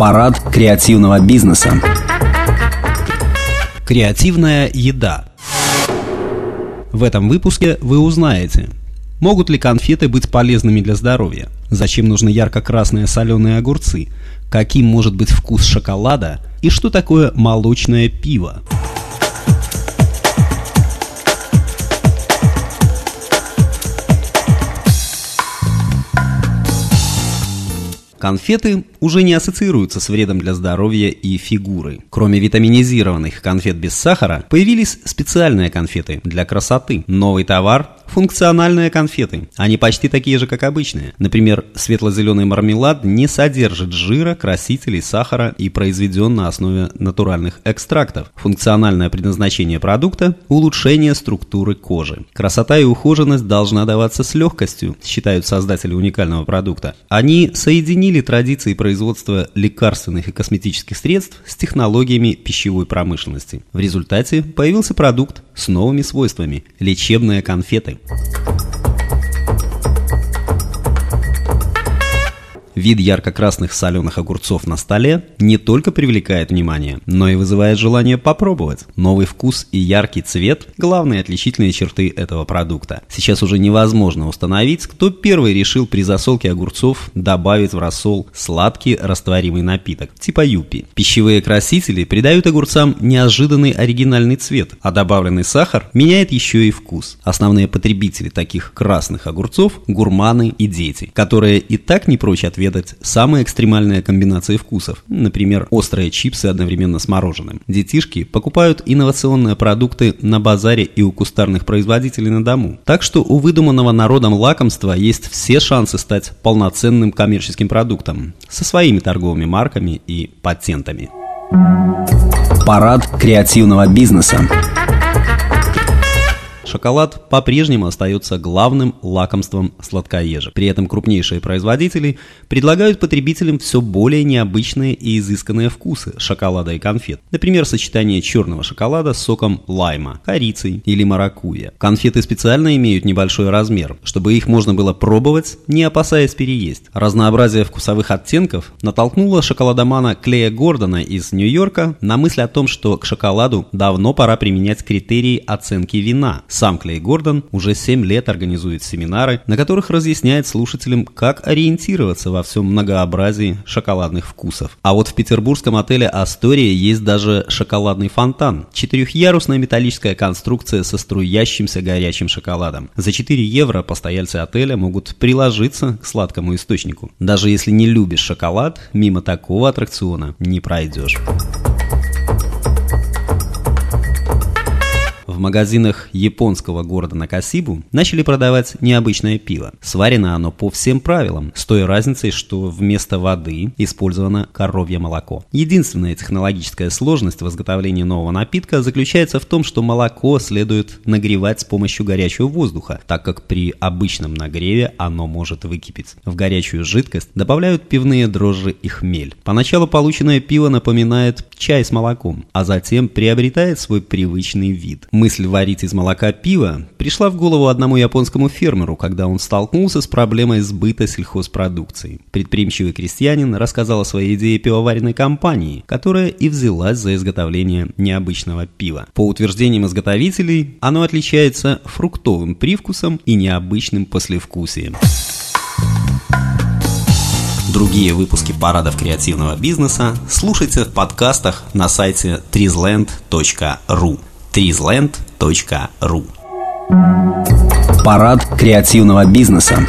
Парад креативного бизнеса. Креативная еда. В этом выпуске вы узнаете, могут ли конфеты быть полезными для здоровья, зачем нужны ярко-красные соленые огурцы, каким может быть вкус шоколада и что такое молочное пиво. Конфеты уже не ассоциируются с вредом для здоровья и фигуры. Кроме витаминизированных конфет без сахара, появились специальные конфеты для красоты. Новый товар Функциональные конфеты. Они почти такие же, как обычные. Например, светло-зеленый мармелад не содержит жира, красителей, сахара и произведен на основе натуральных экстрактов. Функциональное предназначение продукта – улучшение структуры кожи. Красота и ухоженность должна даваться с легкостью, считают создатели уникального продукта. Они соединили традиции производства лекарственных и косметических средств с технологиями пищевой промышленности. В результате появился продукт с новыми свойствами – лечебные конфеты. Thank you. Вид ярко-красных соленых огурцов на столе не только привлекает внимание, но и вызывает желание попробовать. Новый вкус и яркий цвет – главные отличительные черты этого продукта. Сейчас уже невозможно установить, кто первый решил при засолке огурцов добавить в рассол сладкий растворимый напиток, типа юпи. Пищевые красители придают огурцам неожиданный оригинальный цвет, а добавленный сахар меняет еще и вкус. Основные потребители таких красных огурцов – гурманы и дети, которые и так не прочь ответить отведать самые экстремальные комбинации вкусов, например, острые чипсы одновременно с мороженым. Детишки покупают инновационные продукты на базаре и у кустарных производителей на дому. Так что у выдуманного народом лакомства есть все шансы стать полноценным коммерческим продуктом со своими торговыми марками и патентами. Парад креативного бизнеса. Шоколад по-прежнему остается главным лакомством сладкоежек. При этом крупнейшие производители предлагают потребителям все более необычные и изысканные вкусы шоколада и конфет. Например, сочетание черного шоколада с соком лайма, корицей или маракуйя. Конфеты специально имеют небольшой размер, чтобы их можно было пробовать, не опасаясь переесть. Разнообразие вкусовых оттенков натолкнуло шоколадомана Клея Гордона из Нью-Йорка на мысль о том, что к шоколаду давно пора применять критерии оценки вина – сам Клей Гордон уже 7 лет организует семинары, на которых разъясняет слушателям, как ориентироваться во всем многообразии шоколадных вкусов. А вот в петербургском отеле «Астория» есть даже шоколадный фонтан. Четырехъярусная металлическая конструкция со струящимся горячим шоколадом. За 4 евро постояльцы отеля могут приложиться к сладкому источнику. Даже если не любишь шоколад, мимо такого аттракциона не пройдешь. Магазинах японского города Накасибу начали продавать необычное пиво. Сварено оно по всем правилам, с той разницей, что вместо воды использовано коровье молоко. Единственная технологическая сложность в изготовлении нового напитка заключается в том, что молоко следует нагревать с помощью горячего воздуха, так как при обычном нагреве оно может выкипеть. В горячую жидкость добавляют пивные дрожжи и хмель. Поначалу полученное пиво напоминает чай с молоком, а затем приобретает свой привычный вид. Мы Мысль варить из молока пиво пришла в голову одному японскому фермеру, когда он столкнулся с проблемой сбыта сельхозпродукции. Предприимчивый крестьянин рассказал о своей идее пивоваренной компании, которая и взялась за изготовление необычного пива. По утверждениям изготовителей, оно отличается фруктовым привкусом и необычным послевкусием. Другие выпуски парадов креативного бизнеса слушайте в подкастах на сайте trizland.ru trizland.ru Парад креативного бизнеса.